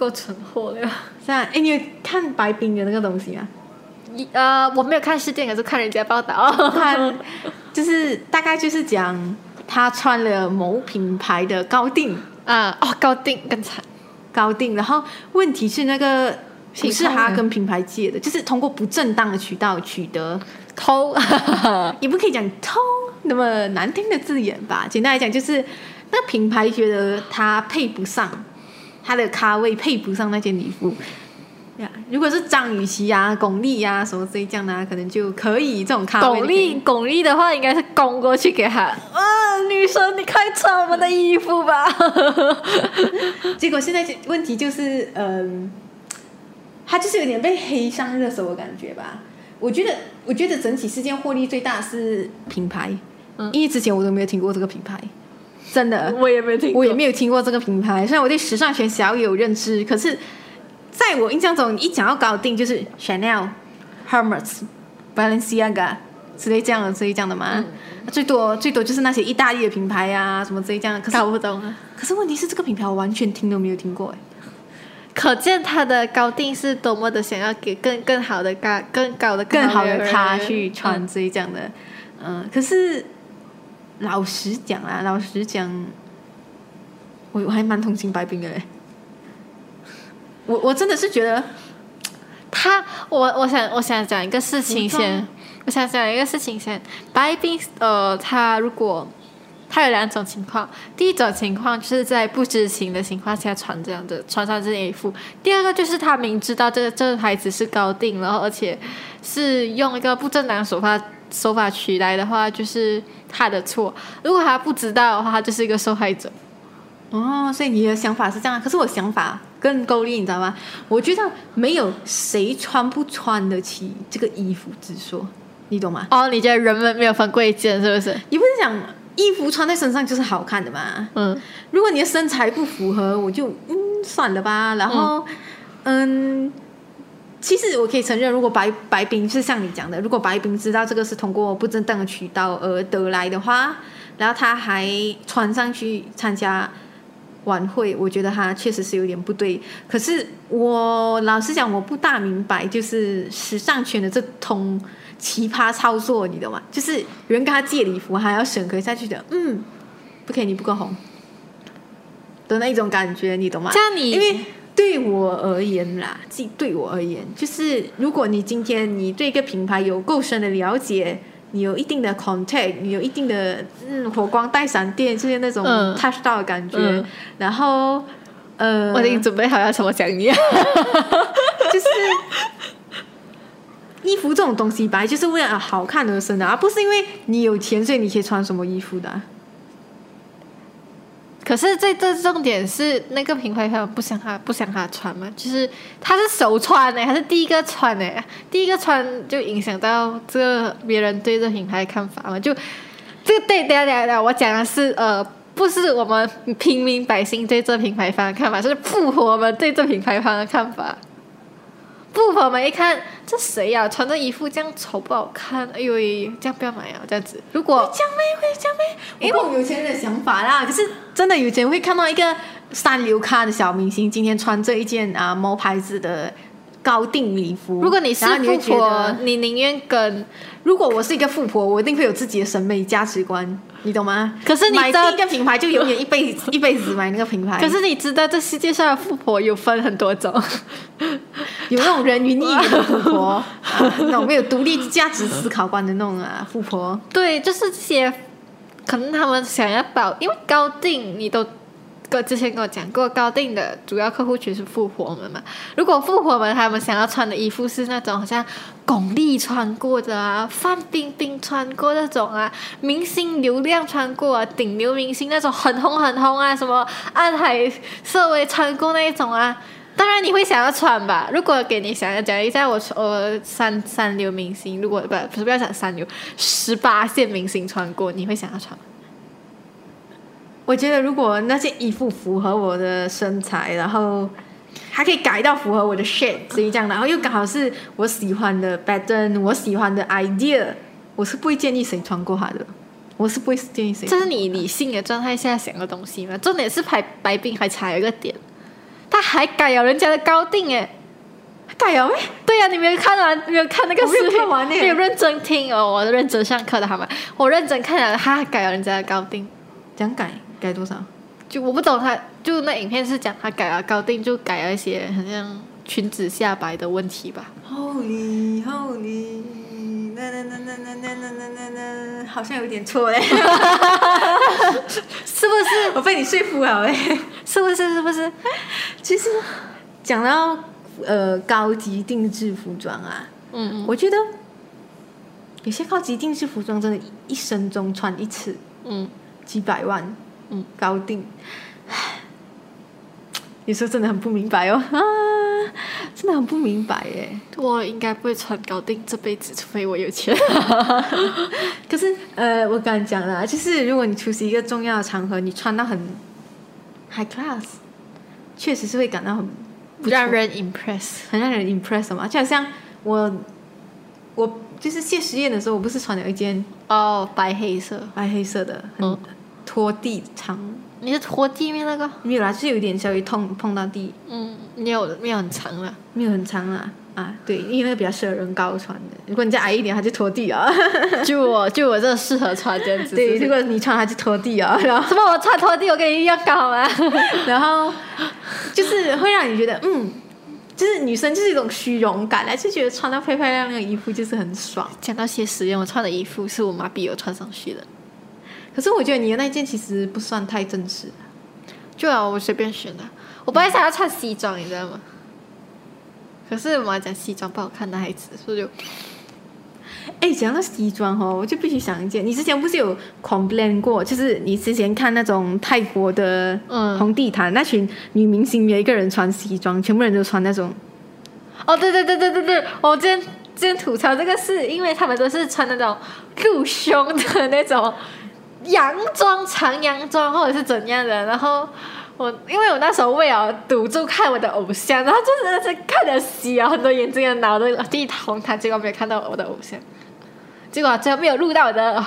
够存货了。这样，哎，你有看白冰的那个东西吗？一呃，我没有看试电，可是看人家报道，看就是大概就是讲他穿了某品牌的高定 啊，哦，高定更惨，高定，然后问题是那个不是他跟品牌借的，就是通过不正当的渠道取得，偷，也不可以讲偷那么难听的字眼吧。简单来讲，就是那个品牌觉得他配不上他的咖位，配不上那件礼服。呀，如果是张雨绮啊、巩俐啊什么这样的、啊，可能就可以这种咖位。巩俐，巩俐的话应该是攻过去给他，啊，女生你快穿我们的衣服吧。结果现在问题就是，嗯、他就是有点被黑上热搜的感觉吧。我觉得，我觉得整体事件获利最大是品牌，嗯因为之前我都没有听过这个品牌，真的，我也没听过，我也没有听过这个品牌。虽然我对时尚圈小有认知，可是在我印象中，一讲到高定就是 Chanel、Hermes、Balenciaga 之类这样的之类这样的嘛。最多最多就是那些意大利的品牌啊，什么之类这样的。可是搞不懂啊。可是问题是，这个品牌我完全听都没有听过哎。可见他的高定是多么的想要给更更好的咖、更高的更好的人咖去穿这一这样的，嗯，可是老实讲啊，老实讲，我我还蛮同情白冰的嘞。我我真的是觉得，他，我我想我想讲一个事情先，我想讲一个事情先。白冰，呃，他如果他有两种情况，第一种情况就是在不知情的情况下穿这样的穿上这件衣服，第二个就是他明知道这个这个牌子是高定，然后而且是用一个不正当手法手法取来的话，就是他的错。如果他不知道的话，他就是一个受害者。哦，所以你的想法是这样，可是我想法更够力，你知道吗？我觉得没有谁穿不穿得起这个衣服之说，你懂吗？哦，你觉得人们没有分贵贱是不是？你不是讲衣服穿在身上就是好看的嘛，嗯，如果你的身材不符合，我就嗯算了吧。然后嗯其实我可以承认，如果白白冰是像你讲的，如果白冰知道这个是通过不正当的渠道而得来的话，然后他还穿上去参加晚会，我觉得他确实是有点不对。可是我老实讲，我不大明白，就是时尚圈的这通奇葩操作，你懂吗？就是有人跟他借礼服，还要审核下去的，嗯，不可以，你不够红的那一种感觉，你懂吗？这样你因为对我而言啦，即对我而言，就是如果你今天你对一个品牌有够深的了解，你有一定的 contact，你有一定的嗯火光带闪电，就是那种嗯。touch 到的感觉，嗯。然后呃，我已经准备好要怎么讲你。就是衣服这种东西，本来就是为了好看而生的，而不是因为你有钱所以你可以穿什么衣服的啊、可是这这重点是那个品牌方不想他不想他穿嘛，就是他是首穿呢，还是第一个穿呢？第一个穿就影响到这别人对这品牌看法嘛？就这个对，等一下等一下等一下，我讲的是呃，不是我们平民百姓对这品牌方的看法，是富婆们对这品牌方的看法。富婆们一看这谁呀、穿这衣服这样丑不好看，哎呦喂，这样不要买啊，这样子。如果这样妹会这样妹，因为我有钱人的想法啦。可是真的有钱人会看到一个三流咖的小明星今天穿这一件啊某牌子的高定礼服，如果你是富婆得，，你宁愿跟如果我是一个富婆，我一定会有自己的审美价值观，你懂吗？可是你第一个品牌就永远一辈子 一辈子买那个品牌。可是你知道，这世界上的富婆有分很多种，有那种人云亦云的富婆，啊、那种没有独立价值思考观的那种啊富婆。对，就是这些，可能他们想要保，因为高定你都跟之前跟我讲过，高定的主要客户群是富婆们嘛。如果富婆们他们想要穿的衣服是那种好像巩俐穿过的啊，范冰冰穿过那种啊，明星流量穿过啊，顶流明星那种很红很红啊，什么安海瑟薇穿过那一种啊。当然你会想要穿吧？如果给你想要讲一下我我三三流明星，如果不不是不要讲三流，十八线明星穿过，你会想要穿吗？我觉得如果那件衣服符合我的身材，然后还可以改到符合我的 shape，所以这样，然后又刚好是我喜欢的 pattern，我喜欢的 idea，我是不会建议谁穿过它的，我是不会建议谁。这是你理性的状态下想的东西吗？重点是白白冰还差一个点，他他还改了人家的高定哎。改了没？对呀、你没有看完，没有看那个我没有视频，看完没有认真听哦。我认真上课的好吗？我认真看了，他还改了人家的高定。讲改改多少？就我不懂他，就那影片是讲他改了高定，就改了一些好像裙子下摆的问题吧。Holy Holy，那那那那那那那那那，好像有点错嘞，是不是？我被你说服了哎。是不是？是不是？其实讲到呃高级定制服装啊，嗯我觉得有些高级定制服装真的一生中穿一次嗯几百万，嗯，高定，唉有时候真的很不明白哦 啊，真的很不明白耶。我应该不会穿高定这辈子，除非我有钱。可是呃，我刚才讲了，就是如果你出席一个重要的场合，你穿到很 high class，确实是会感到很不让人 impress。很让人 impress 嘛。就好像我我就是谢师宴的时候，我不是穿了一件哦，白黑色。白黑色的，很嗯拖地长，你是拖地面那个？没有啦，就是有点稍微痛碰到地，嗯，没有没有很长了。没有很长啦。啊，对，因为那个比较适合人高穿的。如果你再矮一点，它就拖地啊。就我就我这适合穿这样子。对，如果你穿它就拖地啊，然后什么我穿拖地，我跟你一样高啊？然后就是会让你觉得，嗯，就是女生就是一种虚荣感来，就觉得穿到漂漂亮亮的衣服就是很爽。讲到些实验，我穿的衣服是我妈逼我穿上去的。可是我觉得你的那件其实不算太正式，就啊，我随便选的。我本来想要穿西装，你知道吗？可是我妈讲西装不好看，男孩子，所以就哎，讲到西装哦，我就必须想一件，你之前不是有 complain 过，就是你之前看那种泰国的嗯红地毯，那群女明星没有一个人穿西装，全部人都穿那种，哦，对对对对对对，我今天今天吐槽这个是因为他们都是穿那种露胸的那种洋装、长洋装或者是怎样的，然后我因为我那时候为了堵住看我的偶像，然后就真的是看得稀啊，很多眼睛的脑的第一红毯，结果没有看到我的偶像，结果最后没有录到我的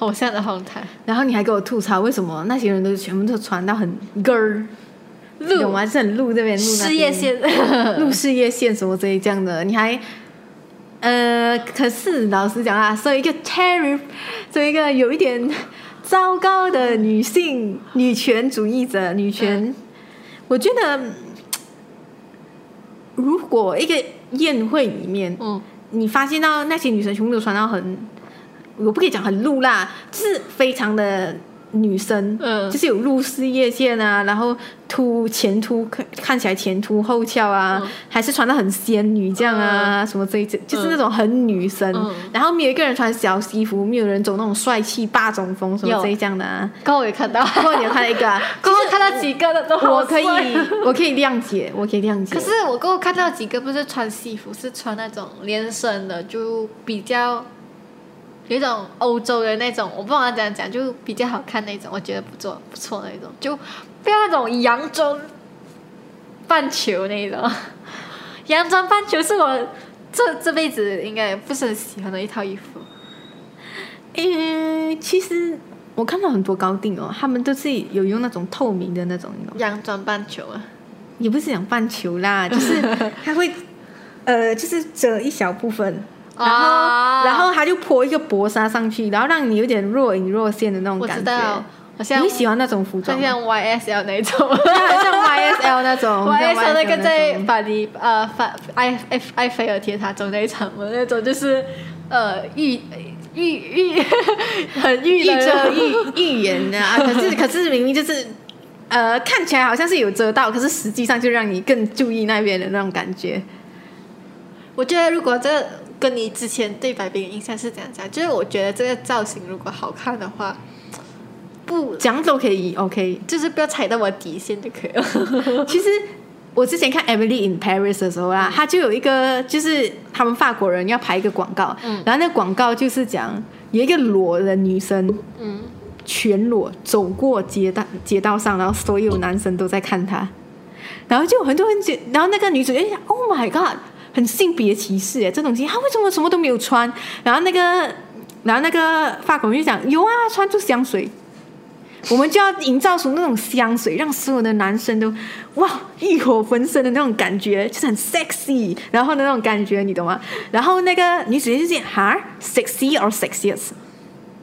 偶像的红毯，然后你还给我吐槽为什么那些人都全部都穿到很根儿，露有吗？是很露这边露事业线，录事业线什么之类这样的，你还，呃，可是老实讲啊，作为一个 Terry，作为一个有一点糟糕的女性女权主义者，女权，我觉得，如果一个宴会里面，嗯，你发现到那些女生全部都穿到很，我不可以讲很露啦，就是非常的女生，嗯。就是有露事业线啊，然后凸前凸看看起来前凸后翘啊，嗯。还是穿的很仙女这样啊，什么这一种，就是那种很女生，嗯。然后没有一个人穿小西服，没有人走那种帅气霸总风什么这一这样的啊。刚刚我也看到，不过你有看到一个啊，刚刚看到几个的都好我可以，我可以谅解，我可以谅解。可是我过后看到几个不是穿西服，是穿那种连身的，就比较有一种欧洲的那种，我不知道怎样讲，就比较好看那种，我觉得不错不错那种，就不要那种洋装半球那种。洋装半球是我这这辈子应该不是很喜欢的一套衣服。嗯，其实我看到很多高定哦，他们都是有用那种透明的那种，洋装半球啊，也不是讲半球啦，就是它会呃，就是遮一小部分，然后、啊然后他就泼一个薄纱上去，然后让你有点若隐若现的那种感觉。知道，你喜欢那种服装像 YSL 那种。像像 YSL 那种，，YSL 那个在巴黎呃法埃埃埃菲尔铁塔中那一场的那种，就是呃预预预很预预遮预预言的啊，可是可是明明就是。呃，看起来好像是有遮到，可是实际上就让你更注意那边的那种感觉。我觉得如果这个跟你之前对白冰的印象是怎样讲，就是我觉得这个造型如果好看的话，不这样都可以，OK。就是不要踩到我底线就可以了。其实我之前看《Emily in Paris》的时候啦，他就有一个，就是他们法国人要拍一个广告，嗯。然后那个广告就是讲有一个裸的女生，嗯，全裸走过街道街道上，然后所有男生都在看她，然后就有很多人觉，然后那个女主角就想，Oh my God，很性别歧视哎，这东西他为什么什么都没有穿？然后那个，然后那个法国人就讲，有啊，穿出香水。我们就要营造出那种香水，让所有的男生都哇欲火焚身的那种感觉，就是很 sexy，然后的那种感觉，你懂吗？然后那个女主角就讲哈，sexy or sexiest，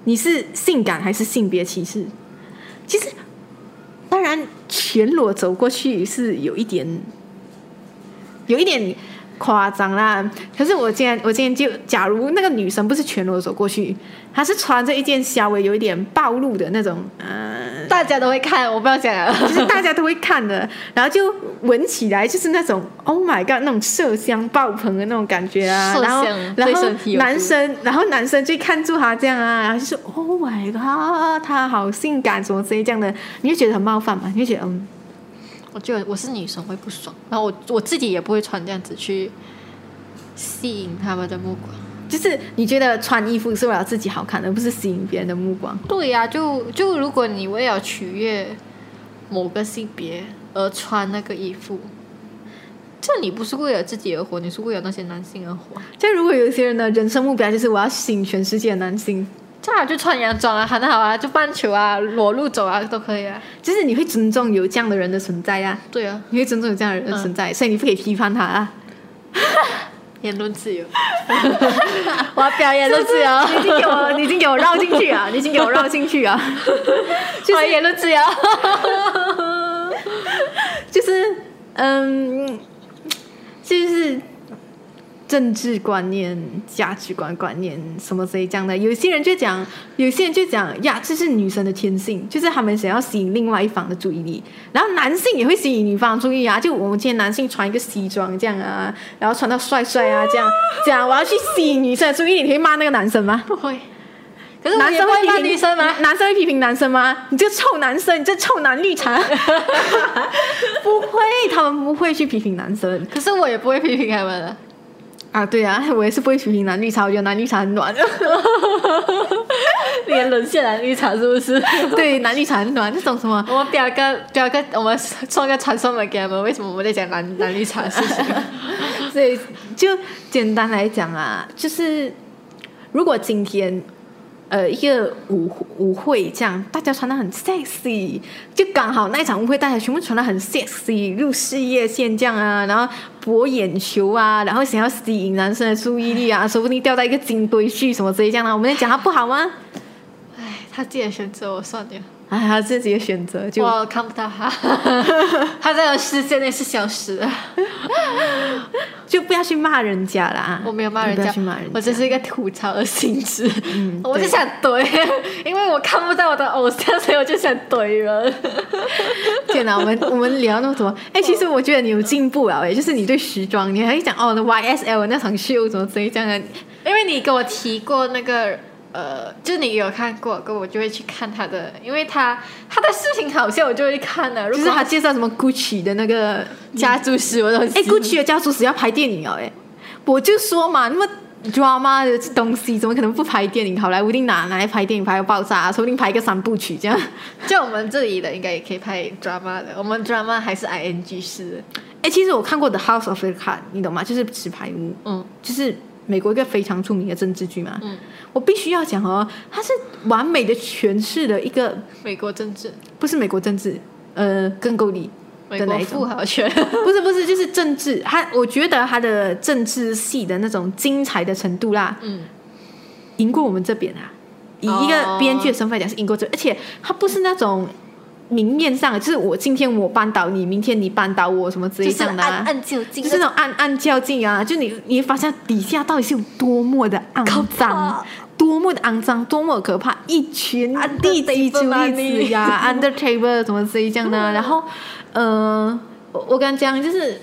你是性感还是性别歧视？其实，当然全裸走过去是有一点，有一点。夸张啦！可是我今天我今天就，假如那个女生不是全裸走过去，她是穿着一件稍微有一点暴露的那种，呃，大家都会看，我不要讲了，就是大家都会看的，然后就闻起来就是那种 Oh my God 那种麝香爆棚的那种感觉啊，然后然后男生然后男生就看住她这样啊，然后就说 Oh my God，她好性感什么之类这样的，你就觉得很冒犯嘛？你就觉得嗯。我觉得我是女生会不爽，然后我我自己也不会穿这样子去吸引他们的目光。就是你觉得穿衣服是为了自己好看，而不是吸引别人的目光。对呀，就就如果你为了取悦某个性别而穿那个衣服，这你不是为了自己而活，你是为了那些男性而活。就如果有一些人的人生目标就是我要吸引全世界的男性。这样就穿洋装啊，很好啊，就半球啊，裸露走啊，都可以啊。就是你会尊重有这样的人的存在呀。对啊，你会尊重有这样的人的存在，所以你不可以批判他啊。言论自由，我要表言论自由。你已经给我，你已经给我 绕进去啊！你已经给我绕进去啊！就是言论自由，就是嗯，就是。政治观念、价值观观念什么之类这样的，有些人就讲，有些人就讲呀，这是女生的天性，就是他们想要吸引另外一方的注意力。然后男性也会吸引女方注意啊，就我们今天男性穿一个西装这样啊，然后穿到帅帅啊这样，这样我要去吸引女生的注意力，你会骂那个男生吗？不会。可是男生会骂女生吗？男生会批评男生吗？你这臭男生，你这臭男绿茶。不会，他们不会去批评男生。可是我也不会批评他们的。啊，对啊，我也是不会批评男绿茶，我觉得男绿茶很暖。连沦陷男绿茶是不是？对，男绿茶很暖，那种什么？我们表哥表哥，我们创个传送门给他们。为什么我们在讲男男绿茶的事情？所以就简单来讲啊，就是如果今天。呃，一个舞舞会这样，大家穿的很 sexy，就刚好那一场舞会，大家全部穿的很 sexy，入事业线这样啊，然后博眼球啊，然后想要吸引男生的注意力啊，说不定掉到一个金堆去什么之类这样的，我们在讲他不好吗？哎，他既然选择，我算了。哎，他自己的选择，就我看不到他，他在我视线内是消失的，就不要去骂人家啦。我没有骂人家，去骂人家，我只是一个吐槽的性质。嗯，我就想怼，因为我看不到我的偶像，所以我就想怼人。天哪，我们 我们聊那么多，哎，其实我觉得你有进步了，哎，就是你对时装，你还讲哦，那 YSL 那场秀怎么怎样的？因为你给我提过那个。呃，就你有看过，跟我就会去看他的，因为他他的视频好笑，我就会看的。就是他介绍什么 Gucci 的那个家族史，我都哎，Gucci 的家族史要拍电影哦，哎，我就说嘛，那么 drama 的东西怎么可能不拍电影？好莱坞一定拿拿来拍电影，拍个爆炸，说不定拍一个三部曲这样。就我们这里的应该也可以拍 drama 的，我们 drama 还是 ing 式。哎，其实我看过 The House of the Card，你懂吗？就是纸牌屋，嗯，就是。美国一个非常出名的政治剧嘛，嗯，我必须要讲哦，它是完美的诠释了一个美国政治，不是美国政治，呃，更够力的那一种，富豪圈，不是不是，就是政治，它我觉得它的政治戏的那种精彩的程度啦，嗯，赢过我们这边啊，以一个编剧的身份讲是赢过这，而且他不是那种。明面上就是我今天我扳倒你，明天你扳倒我，什么之类的，暗暗较劲，就是那种暗暗较劲啊！就你你发现底下到底是有多么的肮脏，多么的肮脏，多么可怕，一群地基主义者呀，under table 什么之类这样的。然后，呃，我我刚讲就是，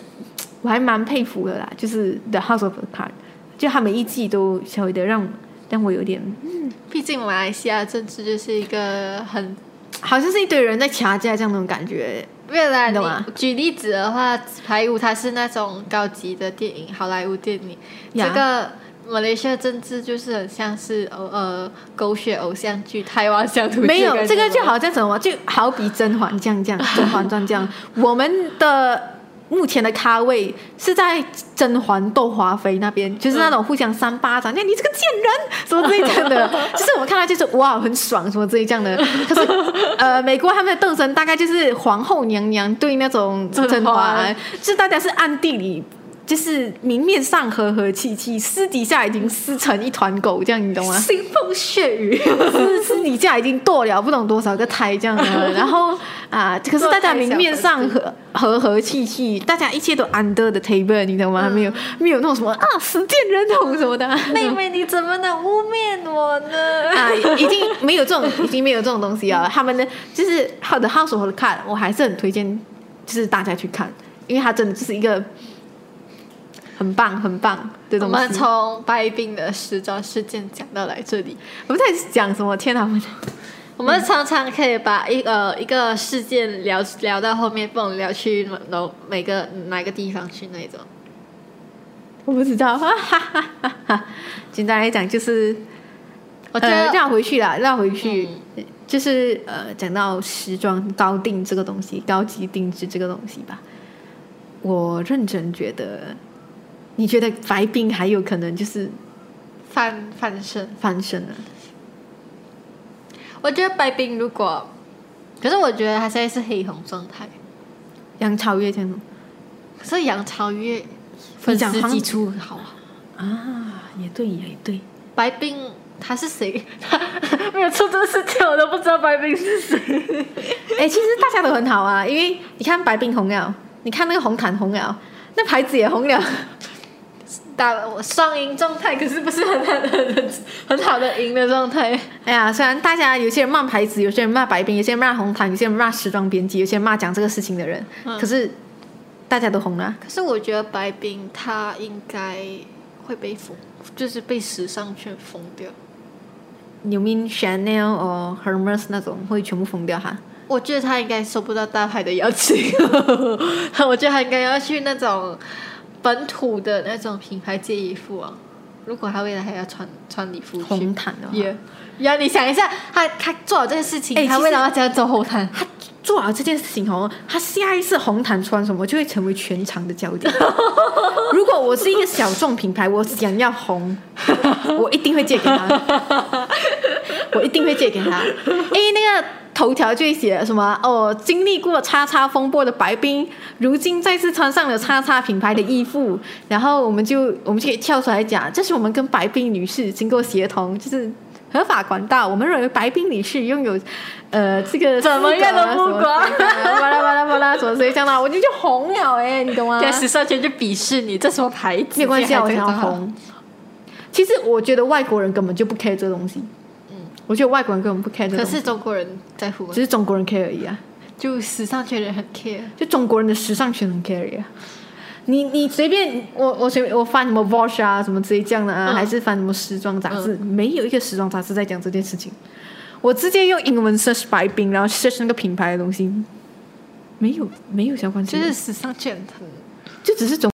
我还蛮佩服的啦，就是 The House of Cards，就他每一季都稍微的让让我有点，嗯，毕竟马来西亚政治就是一个很。好像是一堆人在掐架这样那种感觉，未来你举例子的话，《排舞》它是那种高级的电影，好莱坞电影。这个马来西亚政治就是很像是呃狗血偶像剧，台湾乡土没有这个就好像什么，就好比《甄嬛》这样这样，《甄嬛传》这样，我们的目前的咖位是在甄嬛斗华妃那边，就是那种互相扇巴掌，那、你这个贱人什么之类这样的，就是我们看到就是哇很爽什么之类这样的。可是呃，美国他们的斗争大概就是皇后娘娘对那种甄 甄嬛嬛，就是大家是暗地里。就是明面上和和气气，私底下已经撕成一团狗，这样你懂吗？腥风血雨，私私底下已经剁了不懂多少个胎这样的，然后啊，可是大家明面上和和和气气，大家一切都 under the table，你懂吗？没有没有那种什么啊死贱人头什么的，妹妹你怎么能污蔑我呢？啊，已经没有这种，已经没有这种东西啊。他们的就是好的 House of the Card，我还是很推荐，就是大家去看，因为它真的就是一个很棒很棒我们。从白冰的时装事件讲到来这里，我们在讲什么？天哪！我们 我们常常可以把一呃一个事件聊聊到后面，不能聊去某每个哪个地方去那种。我不知道，哈哈哈哈哈。简单来讲就是。呃，我觉得、绕回去啦，绕回去，嗯就是呃，讲到时装高定这个东西，高级定制这个东西吧。我认真觉得，你觉得白冰还有可能就是翻翻身，翻身了？我觉得白冰如果，可是我觉得他现在是黑红状态，杨超越这样可是杨超越粉丝基础好啊。啊，也对，也对。白冰他是谁？他 没有出这个事情，我都不知道白冰是谁。哎，其实大家都很好啊，因为你看白冰红了，你看那个红毯红了，那牌子也红了。打我双赢状态，可是不是很很很很好的赢的状态。哎呀，虽然大家有些人骂牌子，有些人骂白冰，有些人骂红毯，有些人骂时装编辑，有些人骂讲这个事情的人，嗯可是大家都红了。可是我觉得白冰他应该会被封，就是被时尚圈封掉。你 mean Chanel or Hermes 那种会全部封掉哈？我觉得他应该收不到大牌的邀请，我觉得他应该要去那种本土的那种品牌借衣服啊。如果他未来还要穿穿礼服去，红毯的话也，呀，你想一下，他他做好这件事情，他哎其实为了要这样走红毯，他做好这件事情哦，他下一次红毯穿什么就会成为全场的焦点。如果我是一个小众品牌，我想要红，我一定会借给他，我一定会借给他。哎，那个头条就会写什么哦，经历过叉叉风波的白冰，如今再次穿上了叉叉品牌的衣服，然后我们就我们就可以跳出来讲，这是我们跟白冰女士经过协同，就是。合法管道，我们认为白冰女士拥有，呃，这个怎么样的目光巴拉巴拉巴拉，什么所以这样的，我就就红了哎、你懂吗？在时尚圈就鄙视你，这什么牌子？没有关系啊，我这个想要红。其实我觉得外国人根本就不 care 这个东西，嗯，我觉得外国人根本不 care 这个可，是中国人在乎吗，只是中国人 care 而已啊，就时尚圈人很 care。就中国人的时尚圈很 care 啊。你你随便我我随便我翻什么 Vogue 啊什么之类这样的啊，嗯还是翻什么时装杂志，没有一个时装杂志在讲这件事情。我直接用英文 search 白冰，然后 search 那个品牌的东西，没有没有相关性，就是时尚圈很就只是中。